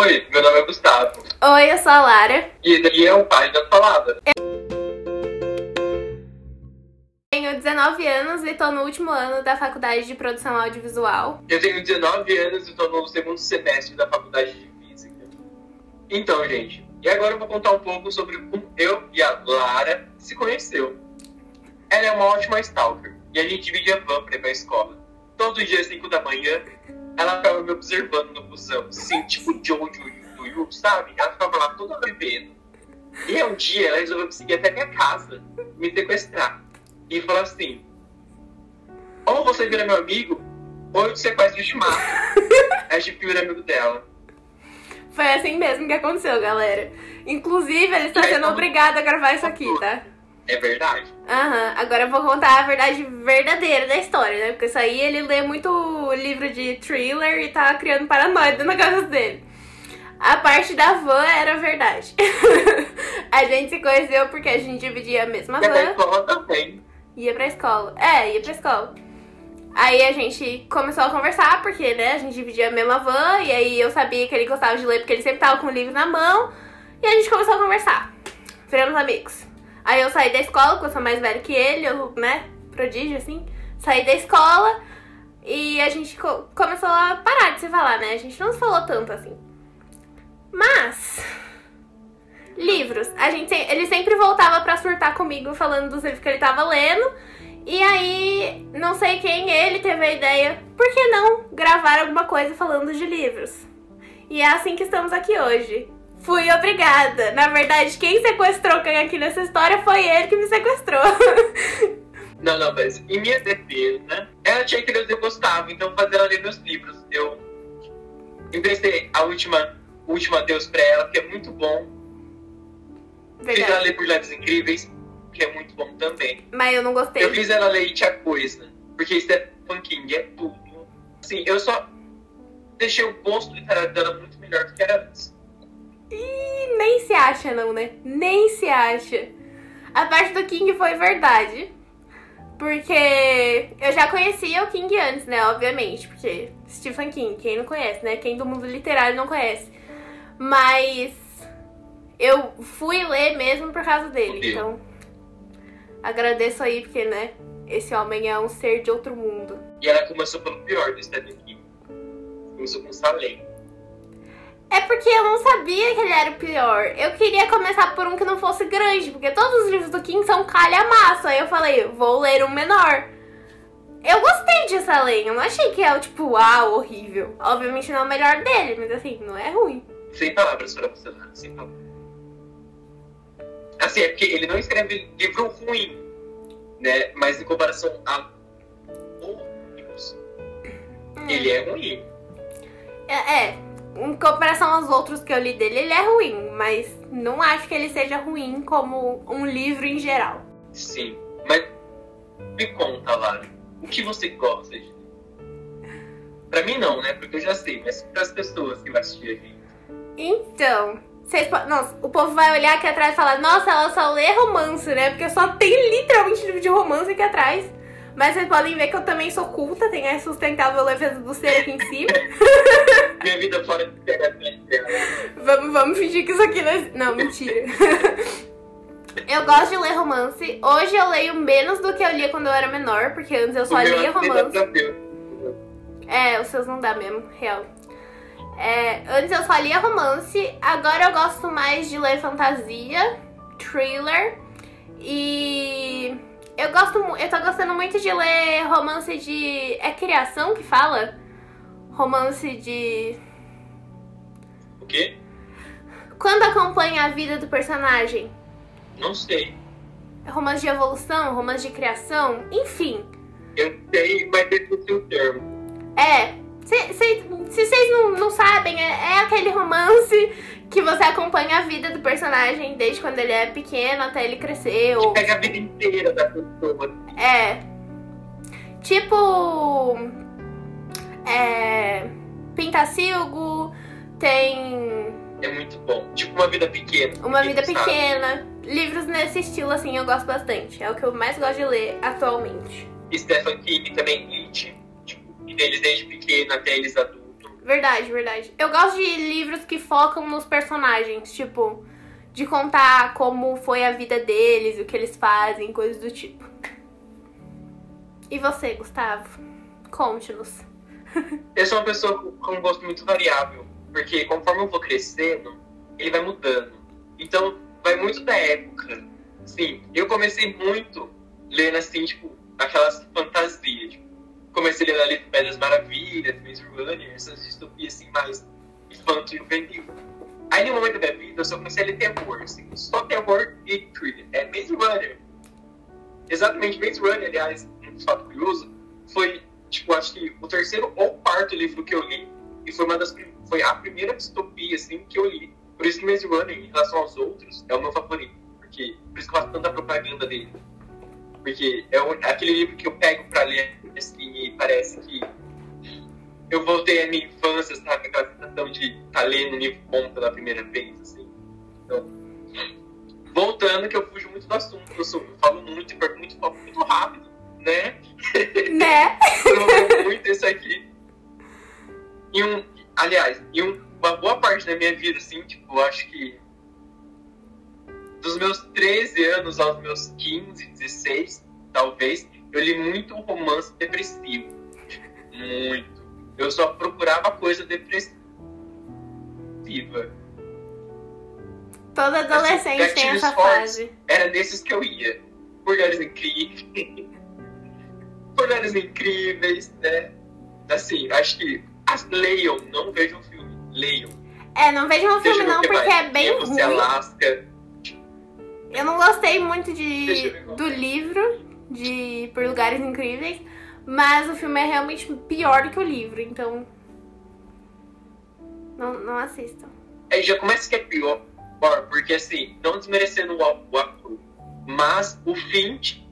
Oi, meu nome é Gustavo. Oi, eu sou a Lara. E aqui é o pai da falada. Tenho 19 anos e tô no último ano da faculdade de produção audiovisual. Eu tenho 19 anos e tô no segundo semestre da faculdade de física. Então, gente, e agora eu vou contar um pouco sobre como eu e a Lara se conheceu. Ela é uma ótima stalker e a gente dividia van pra ir pra escola. Todo dia às 5 da manhã, ela ficava me observando no busão, assim, tipo Jojo do Yu, sabe? Ela ficava lá toda bebendo. E um dia ela resolveu me seguir até minha casa, me sequestrar. E falou assim: ou você vira meu amigo, ou eu te sequestro e te mato. Aí a gente vira amigo dela. Foi assim mesmo que aconteceu, galera. Inclusive, ele está É, sendo como- obrigado a gravar isso aqui, tá? É verdade? Aham, agora eu vou contar a verdade verdadeira da história, né? Porque isso aí ele lê muito livro de thriller e tá criando paranoia na cabeça dele. A parte da van era verdade. a gente se conheceu porque a gente dividia a mesma E até a van. escola também. Ia pra escola. É, ia pra escola. Aí a gente começou a conversar, porque, né, a gente dividia a mesma van, e aí eu sabia que ele gostava de ler, porque ele sempre tava com o livro na mão, e a gente começou a conversar. Viramos amigos. Aí eu saí da escola, porque eu sou mais velho que ele, eu, né, prodígio, assim. Saí da escola, e a gente co- começou a parar de se falar, né, a gente não se falou tanto, assim. Mas... Livros. A gente, ele sempre voltava pra surtar comigo falando dos livros que ele tava lendo. E aí, não sei quem ele teve a ideia, por que não gravar alguma coisa falando de livros? E é assim que estamos aqui hoje. Fui obrigada. Na verdade, quem sequestrou quem aqui nessa história foi ele que me sequestrou. Não, não, mas em minha defesa, ela tinha que ler eu gostava, então fazer ela ler meus livros. Eu emprestei a última, última Deus pra ela, que é muito bom. Fiz ela ler por Leves Incríveis, que é muito bom também. Mas eu não gostei. Eu fiz ela ler It a Coisa, porque Stephen King é tudo. Assim, eu só deixei o gosto literário dela muito melhor do que era antes. E nem se acha, não, né? Nem se acha. A parte do King foi verdade. Porque eu já conhecia o King antes, né? Obviamente. Porque Stephen King, quem não conhece, né? Quem do mundo literário não conhece. Mas eu fui ler mesmo por causa dele. Então, agradeço aí, porque, né? Esse homem é um ser de outro mundo. E ela começou pelo pior do Stephen King. Começou com Salem. É porque eu não sabia que ele era o pior. Eu queria começar por um que não fosse grande, porque todos os livros do King são calha-massa. Aí eu falei, vou ler um menor. Eu gostei de Salem, eu não achei que é o tipo, ah, horrível. Obviamente não é o melhor dele, mas assim, não é ruim. Sem palavras para você, Lara, sem palavras. Assim, é porque ele não escreve livro ruim, né? Mas em comparação a outros, ele é ruim. É, é, em comparação aos outros que eu li dele, ele é ruim, mas não acho que ele seja ruim como um livro em geral. Sim. Mas me conta, Lara, o que você gosta de? Pra mim não, né? Porque eu já sei, mas para as pessoas que vão assistir a gente. Então, vocês Nossa, o povo vai olhar aqui atrás e falar, nossa, ela só lê romance, né? Porque só tem literalmente livro de romance aqui atrás. Mas vocês podem ver que eu também sou culta, tem a sustentável leveza do ser aqui em cima. Minha vida fora de dela. vamos, vamos fingir que isso aqui não. é- Não, mentira. eu gosto de ler romance. Hoje eu leio menos do que eu lia quando eu era menor, porque antes eu só O lia romance. É, os seus não dá mesmo, real. É, antes eu só lia romance, agora eu gosto mais de ler fantasia, thriller e eu gosto, eu tô gostando muito de ler romance de é criação que fala? Romance de O quê? quando acompanha a vida do personagem. Não sei. Romance de evolução, romance de criação, enfim. Eu sei, mas esqueci o termo. É, se, se, se vocês não, não sabem, é, é aquele romance que você acompanha a vida do personagem desde quando ele é pequeno até ele crescer. Ou, Pega a vida inteira da pessoa. é. Tipo. É. Pintacilgo, tem É muito bom. Tipo uma vida pequena. Uma Vida. Pequena. Livros nesse estilo, assim, eu gosto bastante. É o que eu mais gosto de ler atualmente. Stephen King também, It. Tipo, e deles desde pequeno até eles adultos. Verdade, verdade. Eu gosto de livros que focam nos personagens, tipo, de contar como foi a vida deles, o que eles fazem, coisas do tipo. E você, Gustavo? Conte-nos. Eu sou uma pessoa com um gosto muito variável, porque conforme eu vou crescendo, ele vai mudando. Então, vai muito da época. Sim, eu comecei muito lendo assim, tipo, aquelas fantasias. Tipo, comecei lendo ali Pedras Maravilhas, Runner, essas distopias assim, mais infantil juvenil. Aí, no momento da minha vida, eu só comecei a ler terror, assim, só terror e thriller. É Maze Runner. Exatamente, Maze Runner, aliás, um fato curioso, foi, tipo, acho que o terceiro ou quarto livro que eu li. E foi uma das foi a primeira distopia, assim, que eu li. Por isso que Maze Runner, em relação aos outros, é o meu favorito. Porque, por isso que eu faço tanta propaganda dele. Porque é aquele livro que eu pego pra ler, assim, e parece que eu voltei à minha infância, sabe? Aquela sensação de estar tá lendo um livro bom pela primeira vez, assim. Então, voltando, que eu fujo muito do assunto. Eu, sou, eu falo muito, eu muito, falo muito rápido, né? Né? eu muito isso aqui. E um, aliás, e um, uma boa parte da minha vida, assim, tipo, eu acho que dos meus 13 anos aos meus 15, 16, talvez, eu li muito romance depressivo. Muito. Eu só procurava coisa depressiva. Todo adolescente assim, tem essa fase. Era desses que eu ia. Mulheres incríveis. Mulheres incríveis, né? Assim, acho que as leiam, não vejam o filme. Leiam. É, não vejam o filme não, porque é bem ruim. Alaska, eu não gostei muito de, do livro, de Por Lugares Incríveis, mas o filme é realmente pior do que o livro, então. Não, não assistam. Aí já começa que é pior, porque assim, não desmerecendo o, o ator, mas o Finch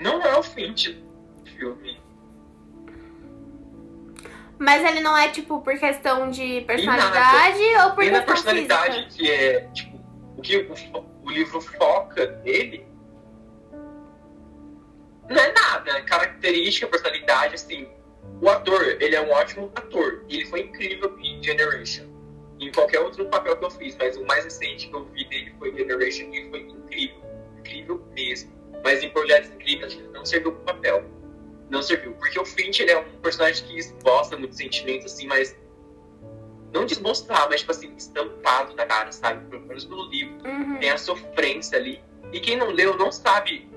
não é o Finch do filme. Mas ele não é, tipo, por questão de personalidade ou por e questão na personalidade, física? que é, tipo, o que o, o livro foca nele não é nada, é característica, personalidade, assim. O ator, ele é um ótimo ator. Ele foi incrível em Generation. Em qualquer outro papel que eu fiz, mas o mais recente que eu vi dele foi Generation e foi incrível. Incrível mesmo. Mas em Projetos Incríveis, ele não serviu pro papel. Não serviu. Porque o Finch, ele é um personagem que esboça muito sentimento, assim, mas não desmostrar, mas tipo assim, estampado na cara, sabe? Pelo menos no livro. Uhum. Tem a sofrência ali. E quem não leu não sabe,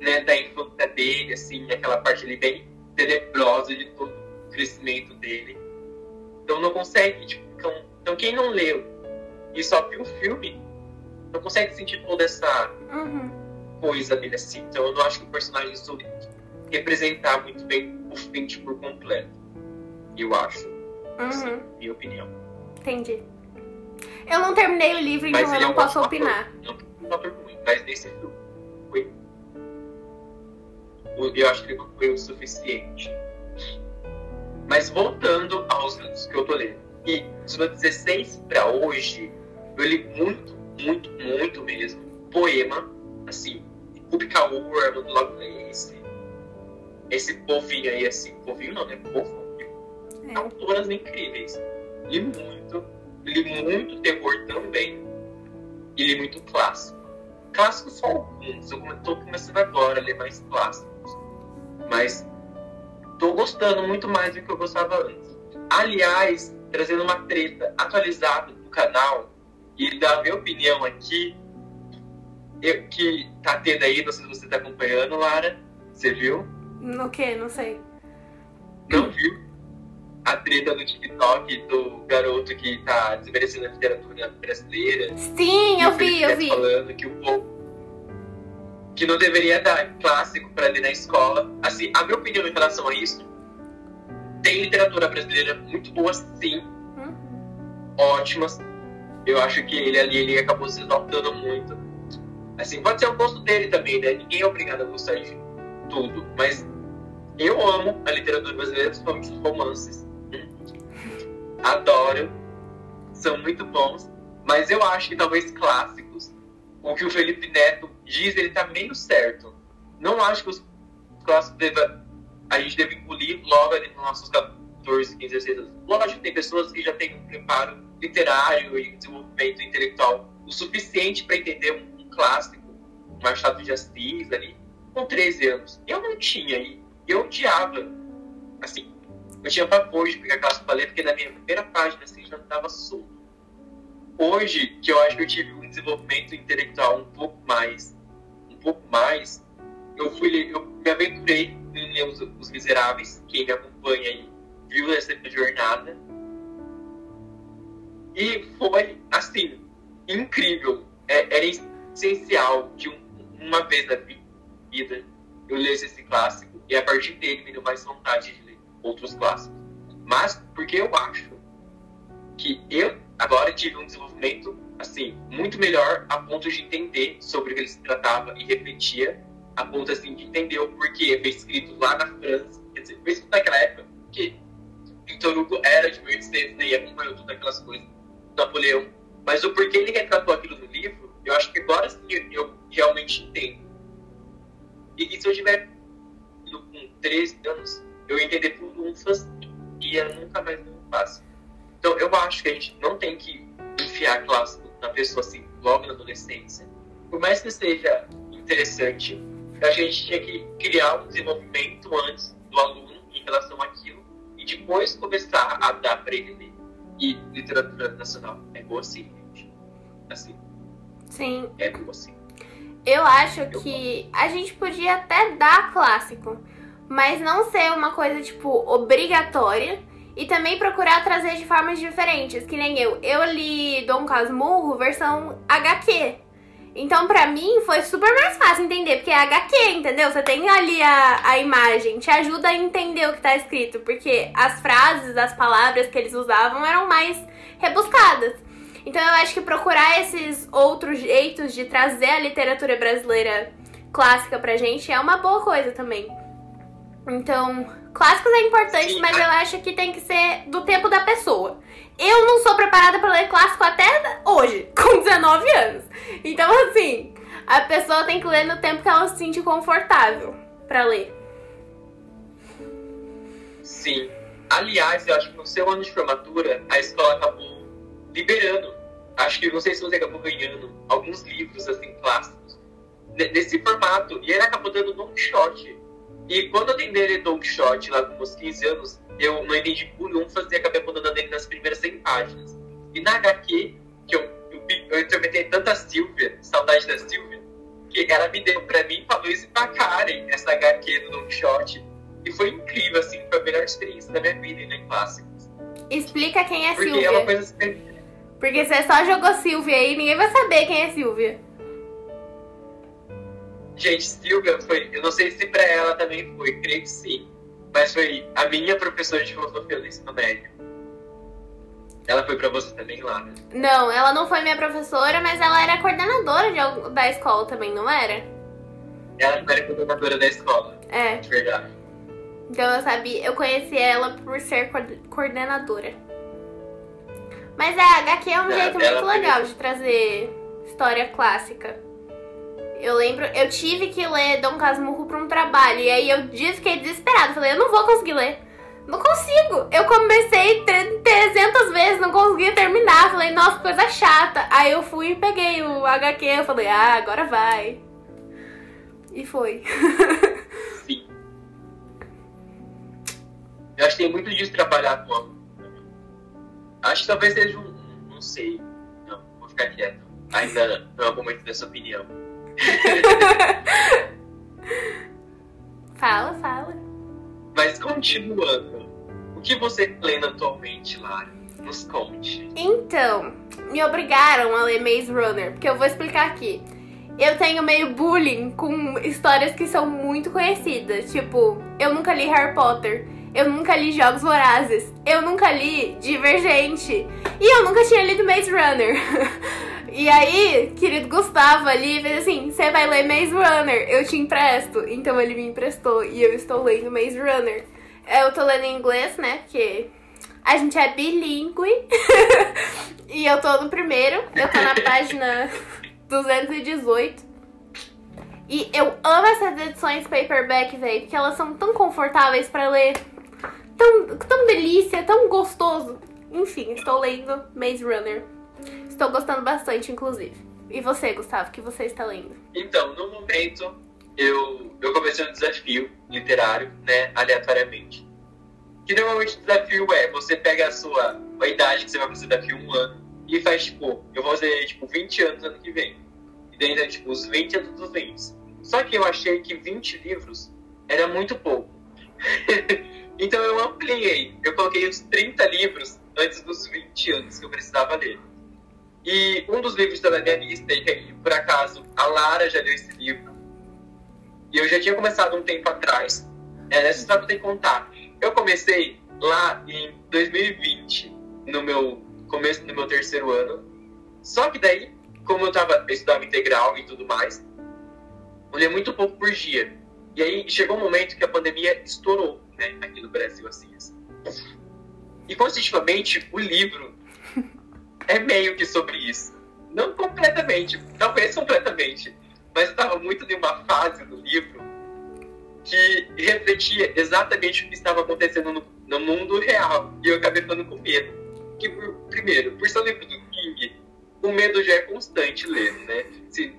né, da infância dele, assim, aquela parte ali bem tenebrosa de todo o crescimento dele. Então não consegue, tipo, então, então quem não leu e só viu o filme, não consegue sentir toda essa uhum. coisa dele assim. Então eu não acho que o personagem soube representar muito bem o Finch por completo. Eu acho. Uhum. Assim, minha opinião. Entendi. Eu não terminei o livro, então eu não é um posso opinar. Não é um ruim, mas nesse filme foi. Eu acho que não foi o suficiente. Mas voltando aos livros que eu tô lendo. E dos meus 16 pra hoje, eu li muito, muito, muito mesmo. Poema, assim, Ruby Kaur, Lovelace, esse povinho aí, assim, povinho não, né? Povo. É. Autoras incríveis li muito, li muito terror também. E li muito clássico. Clássicos só alguns, eu estou começando agora a ler mais clássicos. Mas estou gostando muito mais do que eu gostava antes. Aliás, trazendo uma treta atualizada do canal e da minha opinião aqui, eu, que tá tendo aí, não sei se você tá acompanhando, Lara. Você viu? No que? Não sei. Não viu? A treta do TikTok do garoto que tá desmerecendo a literatura brasileira. Sim, eu vi, eu vi. Falando que o povo que não deveria dar clássico para ler na escola. Assim, a minha opinião em relação a isso, tem literatura brasileira muito boa, sim. Hum. Ótimas. Eu acho que ele ali ele acabou se exaltando muito. Assim, pode ser o gosto dele também, né? Ninguém é obrigado a gostar de tudo. Mas eu amo a literatura brasileira, principalmente os romances adoro, são muito bons, mas eu acho que talvez clássicos, o que o Felipe Neto diz, ele tá meio certo. Não acho que os clássicos deva, a gente deve engolir logo ali nos nossos 14, 15, 16 anos. Lógico, tem pessoas que já têm um preparo literário e desenvolvimento intelectual o suficiente para entender um, um clássico, um Machado de Assis ali, com 13 anos. Eu não tinha, e eu odiava. Assim, eu tinha pavor de pegar para ler, porque na minha primeira página assim, já estava solto. Hoje, que eu acho que eu tive um desenvolvimento intelectual um pouco mais, um pouco mais, eu fui eu me aventurei em ler os, os Miseráveis, quem me acompanha aí viu essa jornada. E foi, assim, incrível. É, era essencial que um, uma vez na vida eu lesse esse clássico e a partir dele me deu mais vontade de outros clássicos. Mas porque eu acho que eu agora tive um desenvolvimento assim muito melhor a ponto de entender sobre o que ele se tratava e refletia a ponto assim de entender o porquê foi escrito lá na França, quer dizer, foi escrito naquela época que Victor Hugo era de 1800 né, e acompanhou todas aquelas coisas, Napoleão, mas o porquê ele retratou aquilo no livro, eu acho que agora sim eu realmente entendo. E, e se eu tiver com 13 anos, eu entender tudo um e eu nunca mais não faço. Então eu acho que a gente não tem que enfiar clássico na pessoa assim, logo na adolescência. Por mais que seja interessante, a gente tinha que criar um desenvolvimento antes do aluno em relação àquilo e depois começar a dar para ele. E literatura nacional é boa assim, gente. Assim. Sim. É boa assim. Eu acho que a gente podia até dar clássico, mas não ser uma coisa, tipo, obrigatória. E também procurar trazer de formas diferentes, que nem eu. Eu li Dom Casmurro versão HQ. Então, pra mim, foi super mais fácil entender, porque é HQ, entendeu? Você tem ali a, a imagem, te ajuda a entender o que tá escrito, porque as frases, as palavras que eles usavam eram mais rebuscadas. Então, eu acho que procurar esses outros jeitos de trazer a literatura brasileira clássica pra gente é uma boa coisa também. Então, clássicos é importante, mas eu acho que tem que ser do tempo da pessoa. Eu não sou preparada para ler clássico até hoje, com 19 anos. Então, assim, a pessoa tem que ler no tempo que ela se sente confortável para ler. Sim. Aliás, eu acho que no seu ano de formatura, a escola acabou liberando. Acho que, não sei se você acabou ganhando alguns livros, assim, clássicos, nesse formato. E ele acabou dando Don Quixote. E quando eu tentei ler Don Quixote, lá com uns 15 anos, eu não entendi por um fazer, acabei abandonando ele nas primeiras 100 páginas. E na HQ, que eu, eu, eu interpretei tanta Silvia, saudade da Silvia, que ela me deu pra mim, pra Luiz e pra Karen, essa HQ do Don Quixote. E foi incrível, assim, foi a melhor experiência da minha vida em clássicos. Explica quem é Porque Silvia. É uma coisa assim, Porque você só jogou Silvia aí, ninguém vai saber quem é Silvia. Gente, Silvia foi. Eu não sei se pra ela também foi, creio que sim mas foi a minha professora de filosofia do ensino médio. Ela foi pra você também lá, né? Não, ela não foi minha professora, mas ela era coordenadora de, da escola também, não era? Ela era coordenadora da escola. É. De verdade. Então eu sabia, eu conheci ela por ser coordenadora. Mas a HQ é um é, jeito muito legal de trazer história clássica. Eu lembro, eu tive que ler Dom Casmurro pra um trabalho. E aí eu fiquei desesperada. Falei, eu não vou conseguir ler. Não consigo. Eu comecei 300 vezes, não conseguia terminar. Falei, nossa, coisa chata. Aí eu fui e peguei o HQ. Eu falei, ah, agora vai. E foi. Sim. Eu acho que tem muito disso trabalhar com Acho que talvez seja um. Não sei. Não, vou ficar quieto. Ainda não é o momento dessa opinião. fala, fala. Mas continuando, o que você lendo atualmente, Lara? Nos conte. Então, me obrigaram a ler Maze Runner, porque eu vou explicar aqui. Eu tenho meio bullying com histórias que são muito conhecidas. Tipo, eu nunca li Harry Potter. Eu nunca li Jogos Vorazes. Eu nunca li Divergente. E eu nunca tinha lido Maze Runner. E aí, querido Gustavo ali fez assim: você vai ler Maze Runner, eu te empresto. Então ele me emprestou e eu estou lendo Maze Runner. Eu tô lendo em inglês, né? Porque a gente é bilíngue. e eu tô no primeiro, eu tô na página 218. E eu amo essas edições paperback, velho, porque elas são tão confortáveis para ler. tão, tão delícia, tão gostoso. Enfim, estou lendo Maze Runner. Estou gostando bastante, inclusive. E você, Gustavo, o que você está lendo? Então, no momento, eu, eu comecei um desafio literário, né, aleatoriamente. Que normalmente o desafio é, você pega a sua a idade que você vai fazer daqui um ano e faz, tipo, eu vou fazer, tipo, 20 anos ano que vem. E daí, né, tipo, os 20 anos dos 20. Só que eu achei que 20 livros era muito pouco. então eu ampliei. Eu coloquei os 30 livros antes dos 20 anos que eu precisava ler. E um dos livros da minha lista, e por acaso a Lara já leu esse livro, e eu já tinha começado um tempo atrás. É, nessa história tenho que contar. Eu comecei lá em 2020, no meu começo do meu terceiro ano. Só que daí, como eu, tava, eu estudava integral e tudo mais, eu li muito pouco por dia. E aí chegou um momento que a pandemia estourou, né, aqui no Brasil, assim. assim. E, constitutivamente, o livro é meio que sobre isso. Não completamente, talvez completamente, mas estava muito de uma fase do livro que refletia exatamente o que estava acontecendo no, no mundo real. E eu acabei ficando com medo. Que, primeiro, por ser um livro do King, o medo já é constante lendo, né? Se...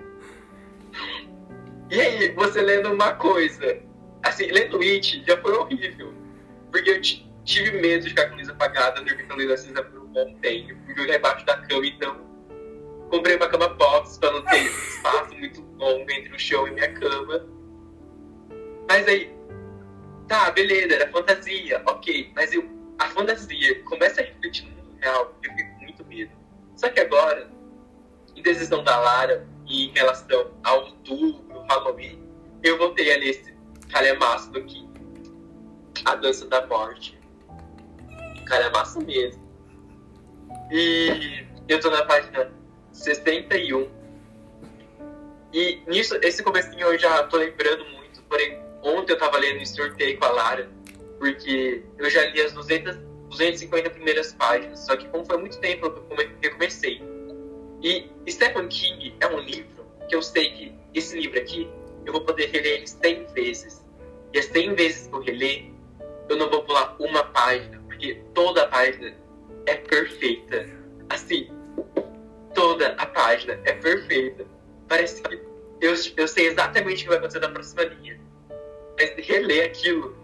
E aí, você lendo uma coisa, assim, lendo It já foi horrível. Porque eu tive medo de ficar com a luz apagada, dormir com a luz acesa por um bom tempo, ia debaixo da cama, então comprei uma cama box para não ter espaço muito longo entre o chão e minha cama. Mas aí, tá, beleza, era fantasia, ok, mas eu, a fantasia começa a refletir no mundo real, eu fico com muito medo. Só que agora, em decisão da Lara, e em relação ao outubro, Halloween, eu voltei a ler esse calhamaço do King, A Dança da Morte cara massa mesmo. E eu tô na página 61. E nisso, esse comecinho eu já tô lembrando muito, porém, ontem eu tava lendo e sorteio com a Lara, porque eu já li as 200, 250 primeiras páginas, só que como foi muito tempo eu comecei. E Stephen King é um livro que eu sei que esse livro aqui, eu vou poder reler ele 100 vezes. E as 100 vezes que eu reler, eu não vou pular uma página, porque toda a página é perfeita. Assim, toda a página é perfeita. Parece que eu, eu sei exatamente o que vai acontecer na próxima linha. Mas reler aquilo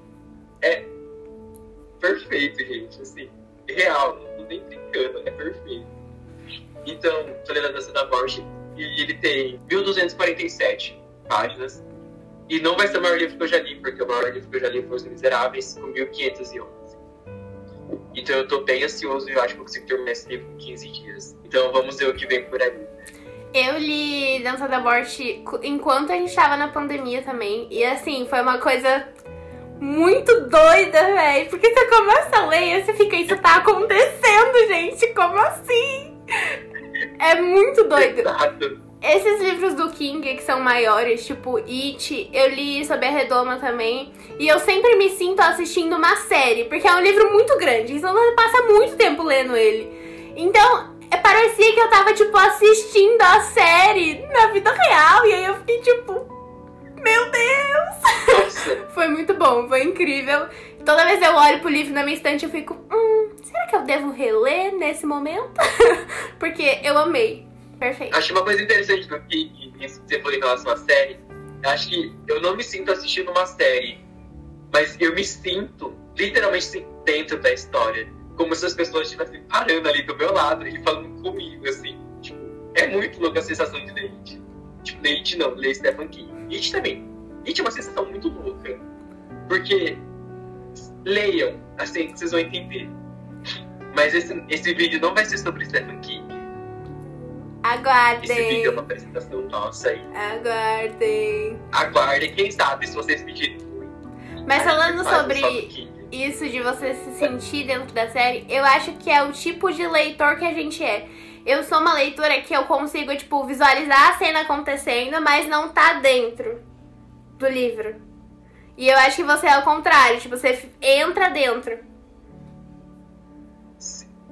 é perfeito, gente. Assim, real, não tem brincando, é perfeito. Então, tô lendo a dança da morte e ele tem 1247 páginas. E não vai ser o maior livro que eu já li, porque o maior livro que eu já li foi Os Miseráveis, com 1511. Então eu tô bem ansioso e eu acho que eu consigo terminar esse livro em 15 dias. Então vamos ver o que vem por aí. Eu li Dança da Morte enquanto a gente tava na pandemia também. E assim, foi uma coisa muito doida, velho. Porque você começa a ler e você fica, isso tá acontecendo, gente. Como assim? É muito doido. Exato. Esses livros do King, que são maiores, tipo It, eu li sobre a Redoma também. E eu sempre me sinto assistindo uma série, porque é um livro muito grande, então você passa muito tempo lendo ele. Então, é, parecia que eu tava, tipo, assistindo a série na vida real. E aí eu fiquei, tipo, meu Deus! foi muito bom, foi incrível. Toda vez eu olho pro livro na minha estante, eu fico, hum, será que eu devo reler nesse momento? porque eu amei. Perfeito. Acho uma coisa interessante do que, que você falou em relação à série. Acho que eu não me sinto assistindo uma série, mas eu me sinto literalmente dentro da história. Como se as pessoas estivessem parando ali do meu lado e falando comigo, assim. Tipo, é muito louca a sensação de ler It. Tipo, ler It não, ler Stephen King. It também. It é uma sensação muito louca. Porque leiam, assim, vocês vão entender. Mas esse, esse vídeo não vai ser sobre Stephen King Aguardem. Esse vídeo é uma apresentação nossa aí. Aguardem. Aguardem, quem sabe, se vocês pedirem. Mas falando sobre isso de você se sentir dentro da série, eu acho que é o tipo de leitor que a gente é. Eu sou uma leitora que eu consigo, tipo, visualizar a cena acontecendo, mas não tá dentro do livro. E eu acho que você é o contrário, tipo, você entra dentro.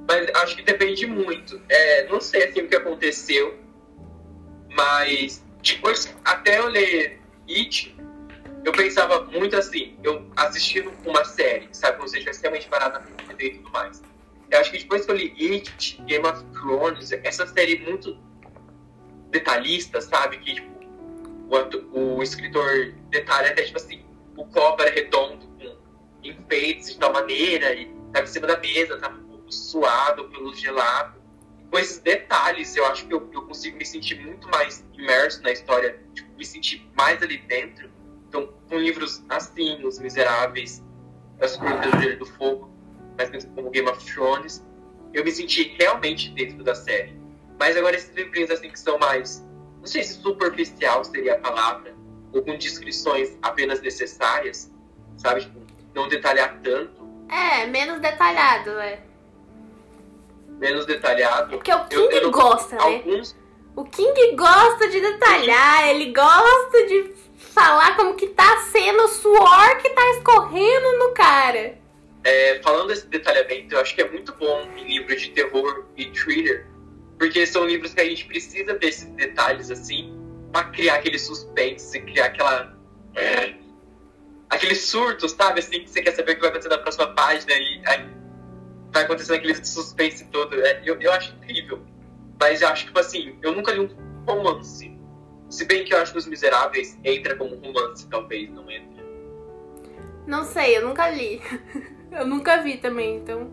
Mas acho que depende muito. É, não sei assim o que aconteceu, mas depois, até eu ler It, eu pensava muito assim, eu assistindo uma série, sabe, quando você estivesse realmente parado na frente e tudo mais. Eu acho que depois que eu li It, Game of Thrones, essa série muito detalhista, sabe, que tipo, o, o escritor detalha até, tipo assim, o copo era redondo, com enfeites de tal maneira, e tava em cima da mesa, tava suado pelo gelado. Com esses detalhes, eu acho que eu, eu consigo me sentir muito mais imerso na história, tipo, me sentir mais ali dentro. Então, com livros assim, Os Miseráveis, As Crônicas do Fogo, mais menos como Game of Thrones, eu me senti realmente dentro da série. Mas agora esses livrinhos assim que são mais, não sei se superficial seria a palavra, ou com descrições apenas necessárias, sabe? Tipo, não detalhar tanto. É, menos detalhado, é. Menos detalhado. É porque o King eu, eu gosta, né? Alguns... O King gosta de detalhar, ele gosta de falar como que tá sendo o suor que tá escorrendo no cara. É, falando desse detalhamento, eu acho que é muito bom em livros de terror e thriller, porque são livros que a gente precisa desses detalhes assim, pra criar aquele suspense, criar aquela. É, aquele surto, sabe? Assim, que você quer saber o que vai acontecer na próxima página e aí vai acontecendo aquele suspense todo. É, eu, eu acho incrível. Mas eu acho que, tipo assim, eu nunca li um romance. Se bem que eu acho que Os Miseráveis entra como romance, talvez, não entra. Não sei, eu nunca li. eu nunca vi também, então.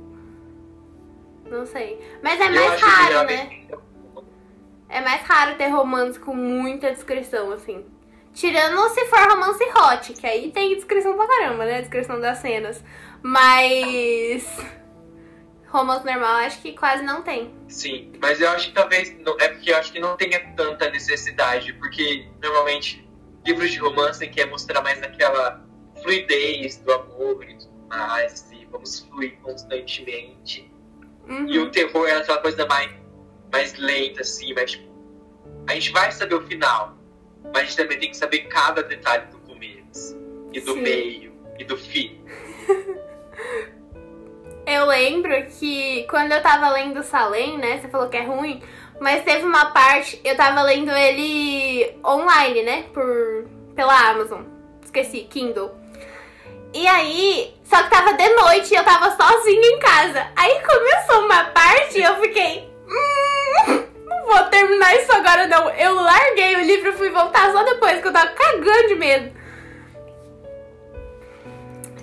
Não sei. Mas é mais raro, né? É mais raro ter romance com muita descrição, assim. Tirando se for romance hot, que aí tem descrição pra caramba, né? Descrição das cenas. Mas. Romance normal acho que quase não tem. Sim, mas eu acho que talvez. Não, é porque eu acho que não tenha tanta necessidade, porque normalmente livros de romance quer mostrar mais aquela fluidez do amor e tudo mais, assim, vamos fluir constantemente. Uhum. E o terror é aquela coisa mais mais lenta, assim, mas tipo, a gente vai saber o final, mas a gente também tem que saber cada detalhe do começo, e do Sim. meio, e do fim. eu lembro que quando eu tava lendo Salem, né, você falou que é ruim, mas teve uma parte, eu tava lendo ele online, né, por pela Amazon, esqueci, Kindle. E aí, só que tava de noite e eu tava sozinha em casa. Aí começou uma parte e eu fiquei, Hum, não vou terminar isso agora, não. Eu larguei o livro e fui voltar só depois, que eu tava cagando de medo.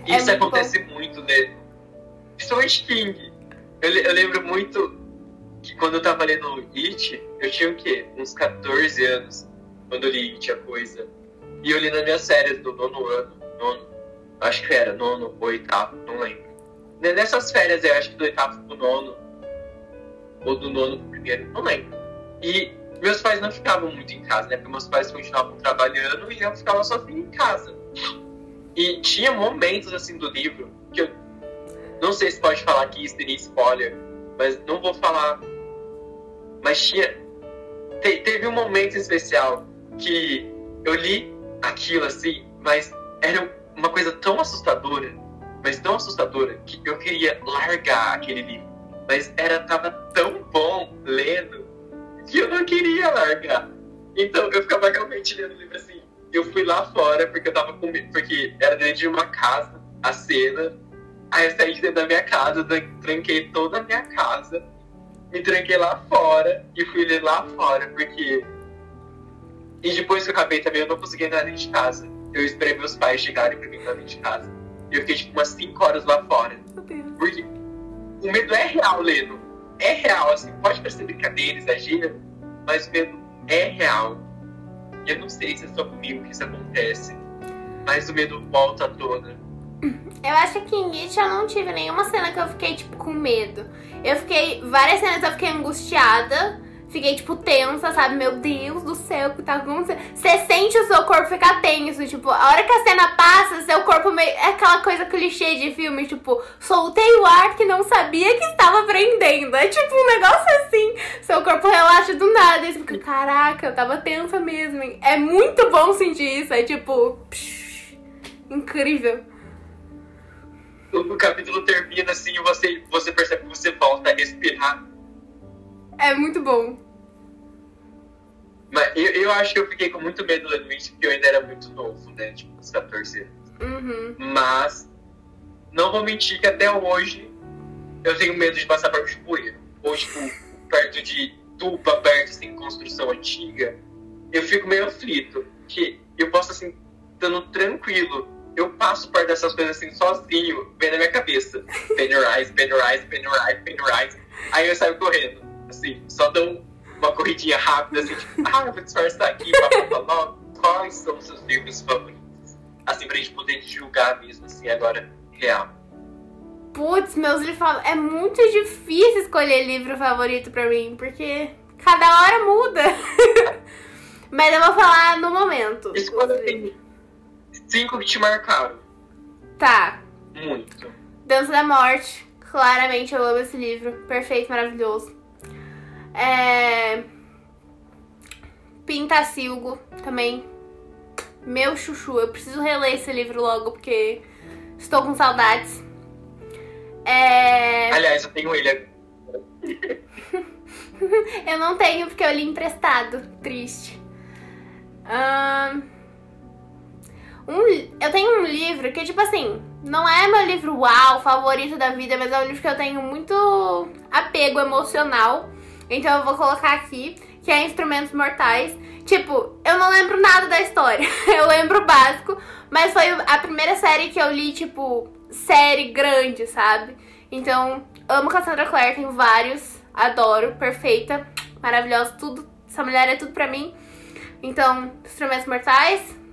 Isso é muito acontece bom. muito, né? Principalmente King. Eu, eu lembro muito que quando eu tava lendo It, eu tinha o quê? Uns 14 anos. Quando eu li It, a coisa. E eu li nas minhas férias do nono ano. Nono. Acho que era nono ou oitavo, não lembro. Nessas férias, eu acho que do oitavo pro nono, ou do nono pro primeiro, não lembro. E meus pais não ficavam muito em casa, né? Porque meus pais continuavam trabalhando e eu ficava sozinho em casa. E tinha momentos assim do livro que eu não sei se pode falar aqui, seria spoiler, mas não vou falar. Mas tinha. Te, teve um momento especial que eu li aquilo assim, mas era uma coisa tão assustadora, mas tão assustadora, que eu queria largar aquele livro mas era tava tão bom lendo que eu não queria largar. Então eu ficava realmente lendo o livro assim. Eu fui lá fora porque eu tava com porque era dentro de uma casa, a cena. Aí eu saí de dentro da minha casa, tranquei toda a minha casa, me tranquei lá fora e fui ler lá fora, porque. E depois que eu acabei também, eu não consegui entrar dentro de casa. Eu esperei meus pais chegarem pra mim entrar dentro de casa. E eu fiquei tipo umas 5 horas lá fora. Porque o medo é real, Leno. É real, assim, pode parecer brincadeira, exagero, mas o medo é real. E eu não sei se é só comigo que isso acontece, mas o medo volta à tona. Eu acho que em It eu não tive nenhuma cena que eu fiquei, tipo, com medo. Eu fiquei. Várias cenas eu fiquei angustiada. Fiquei, tipo, tensa, sabe? Meu Deus do céu, o que tá acontecendo? Você sente o seu corpo ficar tenso, tipo, a hora que a cena passa, seu corpo meio. É aquela coisa clichê de filme, tipo, soltei o ar que não sabia que estava prendendo. É tipo um negócio assim. Seu corpo relaxa do nada. E você fica, caraca, eu tava tensa mesmo. É muito bom sentir isso. É tipo. Psh, incrível. O capítulo termina assim e você, você percebe que você volta a respirar é muito bom. Mas eu, eu acho que eu fiquei com muito medo lendo isso, porque eu ainda era muito novo, né? Tipo, uns 14 anos. Uhum. Mas, não vou mentir que até hoje eu tenho medo de passar de poeira. Ou, tipo, perto de tuba perto, assim, construção antiga. Eu fico meio aflito. Que eu posso, assim, estando tranquilo, eu passo perto dessas coisas, assim, sozinho, vendo na minha cabeça. Pennywise, Pennywise, Pennywise, Pennywise. Aí eu saio correndo, assim, só dou uma corridinha rápida, assim, tipo, ah, eu vou disfarçar aqui, papapá. Quais são os seus livros favoritos? Assim, pra gente poder julgar mesmo, assim, agora, real. Putz, meus livros. É muito difícil escolher livro favorito pra mim, porque cada hora muda. Mas eu vou falar no momento. Escolha cinco que te marcaram. Tá. Muito. Dança da Morte. Claramente eu amo esse livro. Perfeito, maravilhoso. É... Pintacilgo também. Meu chuchu. Eu preciso reler esse livro logo porque estou com saudades. É... Aliás, eu tenho ele. eu não tenho porque eu li emprestado. Triste. Ahn, Um, eu tenho um livro que, tipo assim, não é meu livro uau, favorito da vida, mas é um livro que eu tenho muito apego emocional. Então eu vou colocar aqui, que é Instrumentos Mortais. Tipo, eu não lembro nada da história. Eu lembro o básico, mas foi a primeira série que eu li, tipo, série grande, sabe? Então, amo Cassandra Clare, tenho vários, adoro, perfeita, maravilhosa, tudo. Essa mulher é tudo pra mim. Então, Instrumentos Mortais.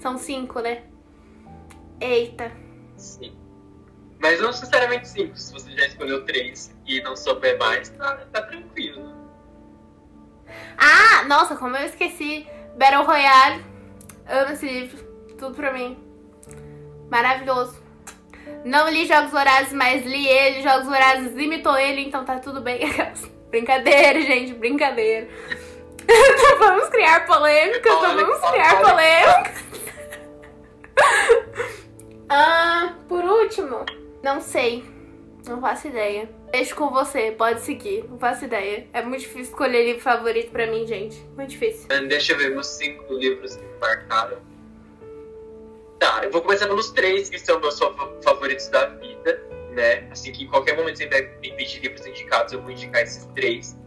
São cinco, né? Eita. Sim. Mas não necessariamente cinco. Se você já escolheu três e não souber mais, tá, tá tranquilo. Ah, nossa, como eu esqueci. Battle Royale. Amo esse livro. Tudo pra mim. Maravilhoso. Não li Jogos Vorazes, mas li ele. Jogos Vorazes imitou ele, então tá tudo bem. brincadeira, gente, brincadeira. vamos criar polêmicas, Olha, vamos criar olha. ah, por último, não sei. Não faço ideia. Deixo com você, pode seguir. Não faço ideia. É muito difícil escolher livro favorito pra mim, gente. Muito difícil. Deixa eu ver meus cinco livros que marcaram. Tá, eu vou começar pelos três que são meus fa- favoritos da vida, né? Assim que em qualquer momento você me pedir livros indicados, eu vou indicar esses três.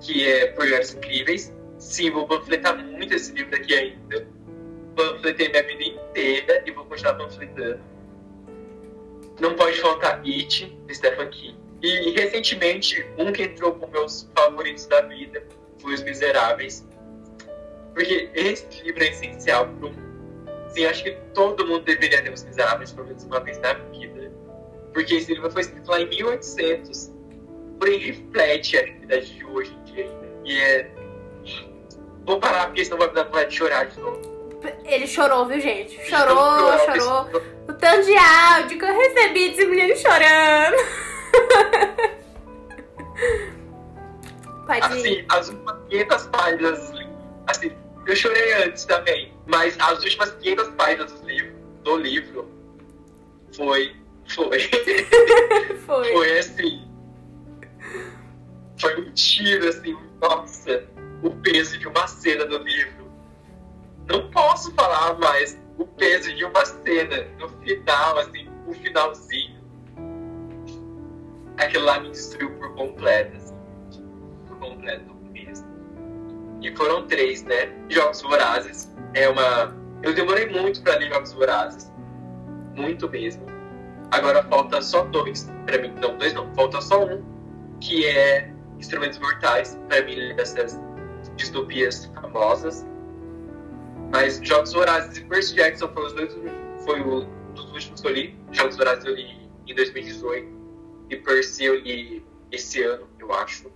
Que é Projetos Incríveis. Sim, vou panfletar muito esse livro aqui ainda. Panfletei minha vida inteira e vou continuar panfletando. Não pode faltar It, de Stephen King. E recentemente, um que entrou com meus favoritos da vida foi Os Miseráveis. Porque esse livro é essencial para um. Sim, acho que todo mundo deveria ler Os Miseráveis pelo menos uma vez na vida. Porque esse livro foi escrito lá em 1800. Porém, reflete a realidade de hoje em dia. E é. Vou parar porque senão vai me dar vontade de chorar de novo. Ele chorou, viu, gente? Chorou, chorou. O tanto de áudio que eu recebi desse menino chorando. Pode ir. Assim, as últimas 500 páginas do livro. Assim, eu chorei antes também, mas as últimas 500 páginas do livro, do livro foi. Foi. Foi. foi assim. Foi um tiro, assim, nossa, o peso de uma cena do livro. Não posso falar mais o peso de uma cena no final, assim, o finalzinho. Aquilo lá me destruiu por completo, assim, por completo mesmo. E foram três, né? Jogos Vorazes é uma. Eu demorei muito pra ler Jogos Vorazes. Muito mesmo. Agora falta só dois pra mim. Não, dois não. Falta só um, que é Instrumentos Mortais, pra mim, dessas distopias famosas. Mas Jogos Vorazes e Percy Jackson foram os dois foi o dos últimos que eu li. Jogos Vorazes eu li em 2018 e Percy eu li esse ano, eu acho.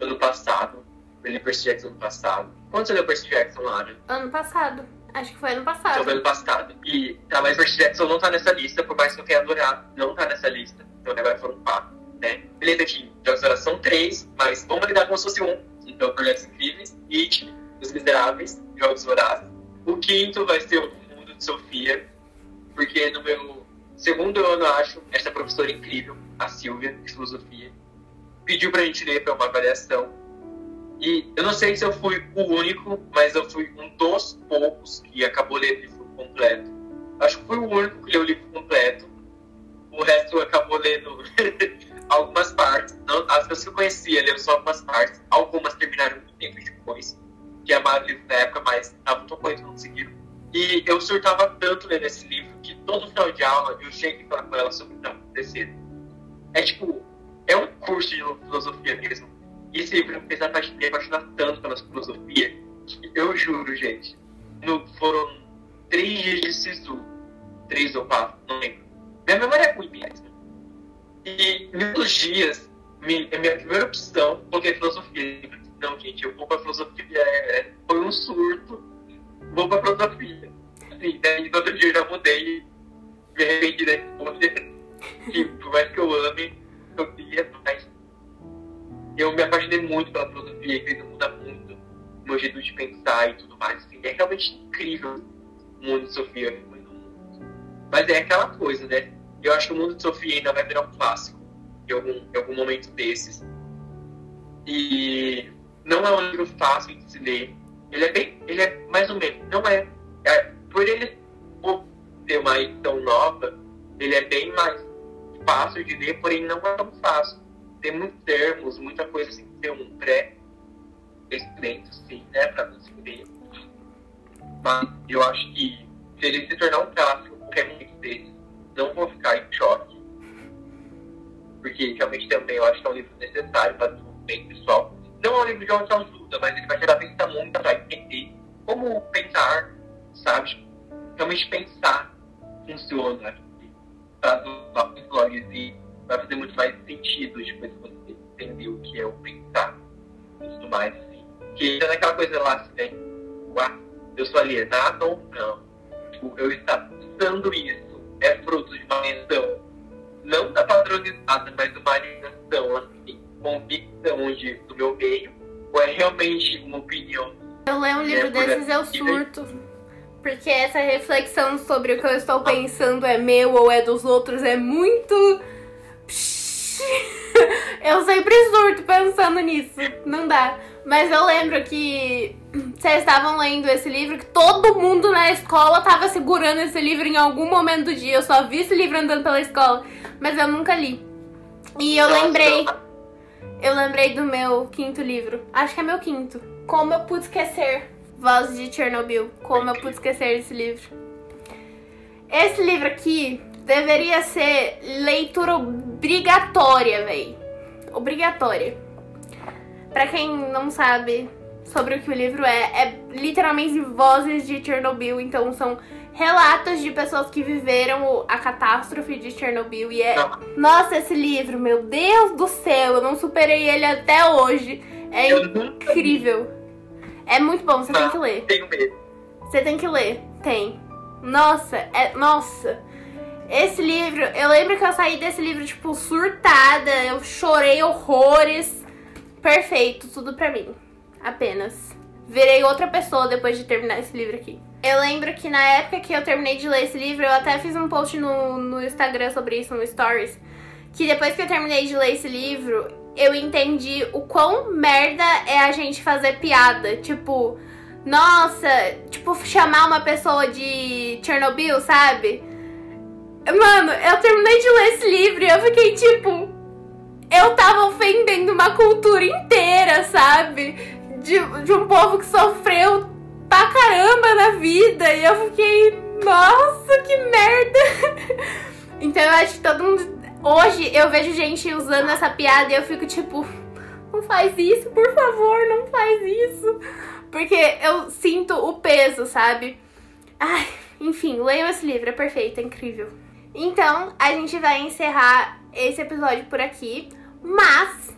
Ano passado. Eu li Percy Jackson ano passado. Quando você leu Percy Jackson, Lara? Ano passado. Acho que foi ano Então passado. foi ano passado. E tá, mas Percy Jackson não tá nessa lista, por mais que eu tenha adorado, não tá nessa lista. Então agora foram quatro, né? Beleza aqui, Jogos Vorazes são três, mas vamos lidar como se fosse um. Então, Projetos Incríveis, It, Os Miseráveis, Jogos Vorazes. O quinto vai ser o Mundo de Sofia, porque no meu segundo ano, acho, essa professora incrível, a Silvia, de filosofia, pediu pra gente ler pra uma avaliação. E eu não sei se eu fui o único, mas eu fui um dos poucos que acabou lendo o livro completo. Acho que fui o único que leu o livro completo. O resto acabou lendo algumas partes. Não, as pessoas que eu conhecia leram só algumas partes. Algumas terminaram muito tempo depois. Que amaram o livro na época, mas estavam tão correndo não conseguiram. E eu surtava tanto lendo esse livro que todo final de aula eu chego e falo com ela sobre o que está acontecendo. É tipo, é um curso de filosofia mesmo. E esse livro me fez me apaixonar tanto pela filosofia que eu juro, gente, no, foram três dias de SISU. Três ou quatro, não lembro. Minha memória é ruim mesmo. E num dos dias, minha, minha primeira opção, coloquei filosofia. Não, gente, eu vou pra filosofia, é, é, foi um surto, vou pra filosofia. Assim, daí no outro dia eu já mudei, me arrependi da escolha. E por mais que eu ame, eu queria mais. Eu me apaixonei muito pela filosofia, que muda muito meu jeito de pensar e tudo mais. Assim, é realmente incrível o mundo de Sofia. Mas é aquela coisa, né? Eu acho que o mundo de Sofia ainda vai virar um clássico em algum, em algum momento desses. E não é um livro fácil de se ler. Ele é bem. Ele é mais ou menos. Não é. é por ele ter uma edição nova, ele é bem mais fácil de ler, porém não é tão fácil. Tem muitos termos, muita coisa assim, ter um pré-conhecimento, sim, né, para você ler. Mas eu acho que se ele se tornar um clássico, qualquer momento dele, não vou ficar em choque. Porque realmente também eu acho que é um livro necessário para o desenvolvimento pessoal. Não é um livro de autoajuda, mas ele vai gerar pensamento para entender como pensar, sabe? Realmente pensar funciona para os blogs e vai fazer muito mais sentido depois que você entender o que é o pensar e tudo mais. Assim. Que é naquela coisa lá, assim, né? Uau, eu sou alienado ou não? Tipo, eu estar pensando isso é fruto de uma alienação não da padronizada, mas de uma alienação, assim, convicção de, do meu meio, ou é realmente uma opinião? Eu leio um livro é, desses, eu surto. Porque essa reflexão sobre o que eu estou pensando é meu ou é dos outros é muito. Eu sempre surto pensando nisso. Não dá. Mas eu lembro que vocês estavam lendo esse livro, que todo mundo na escola tava segurando esse livro em algum momento do dia. Eu só vi esse livro andando pela escola, mas eu nunca li. E eu lembrei. Eu lembrei do meu quinto livro. Acho que é meu quinto. Como eu pude esquecer Vozes de Chernobyl. Como eu pude esquecer esse livro. Esse livro aqui deveria ser leitura obrigatória, véi. Obrigatória. Pra quem não sabe sobre o que o livro é, é literalmente Vozes de Chernobyl. Então são relatos de pessoas que viveram a catástrofe de Chernobyl. E é. Nossa, esse livro, meu Deus do céu, eu não superei ele até hoje. É incrível. É muito bom, você tem que ler. Tenho medo. Você tem que ler. Tem. Nossa, é. Nossa. Esse livro, eu lembro que eu saí desse livro, tipo, surtada. Eu chorei horrores. Perfeito, tudo pra mim. Apenas. Virei outra pessoa depois de terminar esse livro aqui. Eu lembro que na época que eu terminei de ler esse livro, eu até fiz um post no, no Instagram sobre isso, no Stories. Que depois que eu terminei de ler esse livro, eu entendi o quão merda é a gente fazer piada. Tipo, nossa, tipo, chamar uma pessoa de Chernobyl, sabe? Mano, eu terminei de ler esse livro e eu fiquei tipo. Eu tava ofendendo uma cultura inteira, sabe? De, de um povo que sofreu pra caramba na vida. E eu fiquei. Nossa, que merda! então eu acho que todo mundo Hoje eu vejo gente usando essa piada e eu fico tipo, não faz isso, por favor, não faz isso. Porque eu sinto o peso, sabe? Ai, enfim, leiam esse livro, é perfeito, é incrível. Então, a gente vai encerrar esse episódio por aqui, mas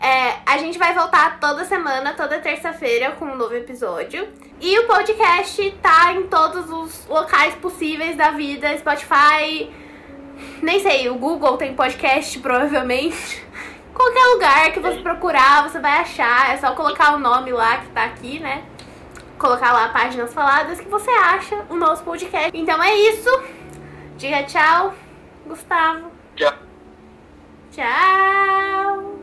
é, a gente vai voltar toda semana, toda terça-feira, com um novo episódio. E o podcast tá em todos os locais possíveis da vida: Spotify, nem sei, o Google tem podcast, provavelmente. Qualquer lugar que você procurar, você vai achar. É só colocar o nome lá que tá aqui, né? Colocar lá páginas faladas que você acha o nosso podcast. Então é isso. Diga tchau, Gustavo. Tchau. Tchau.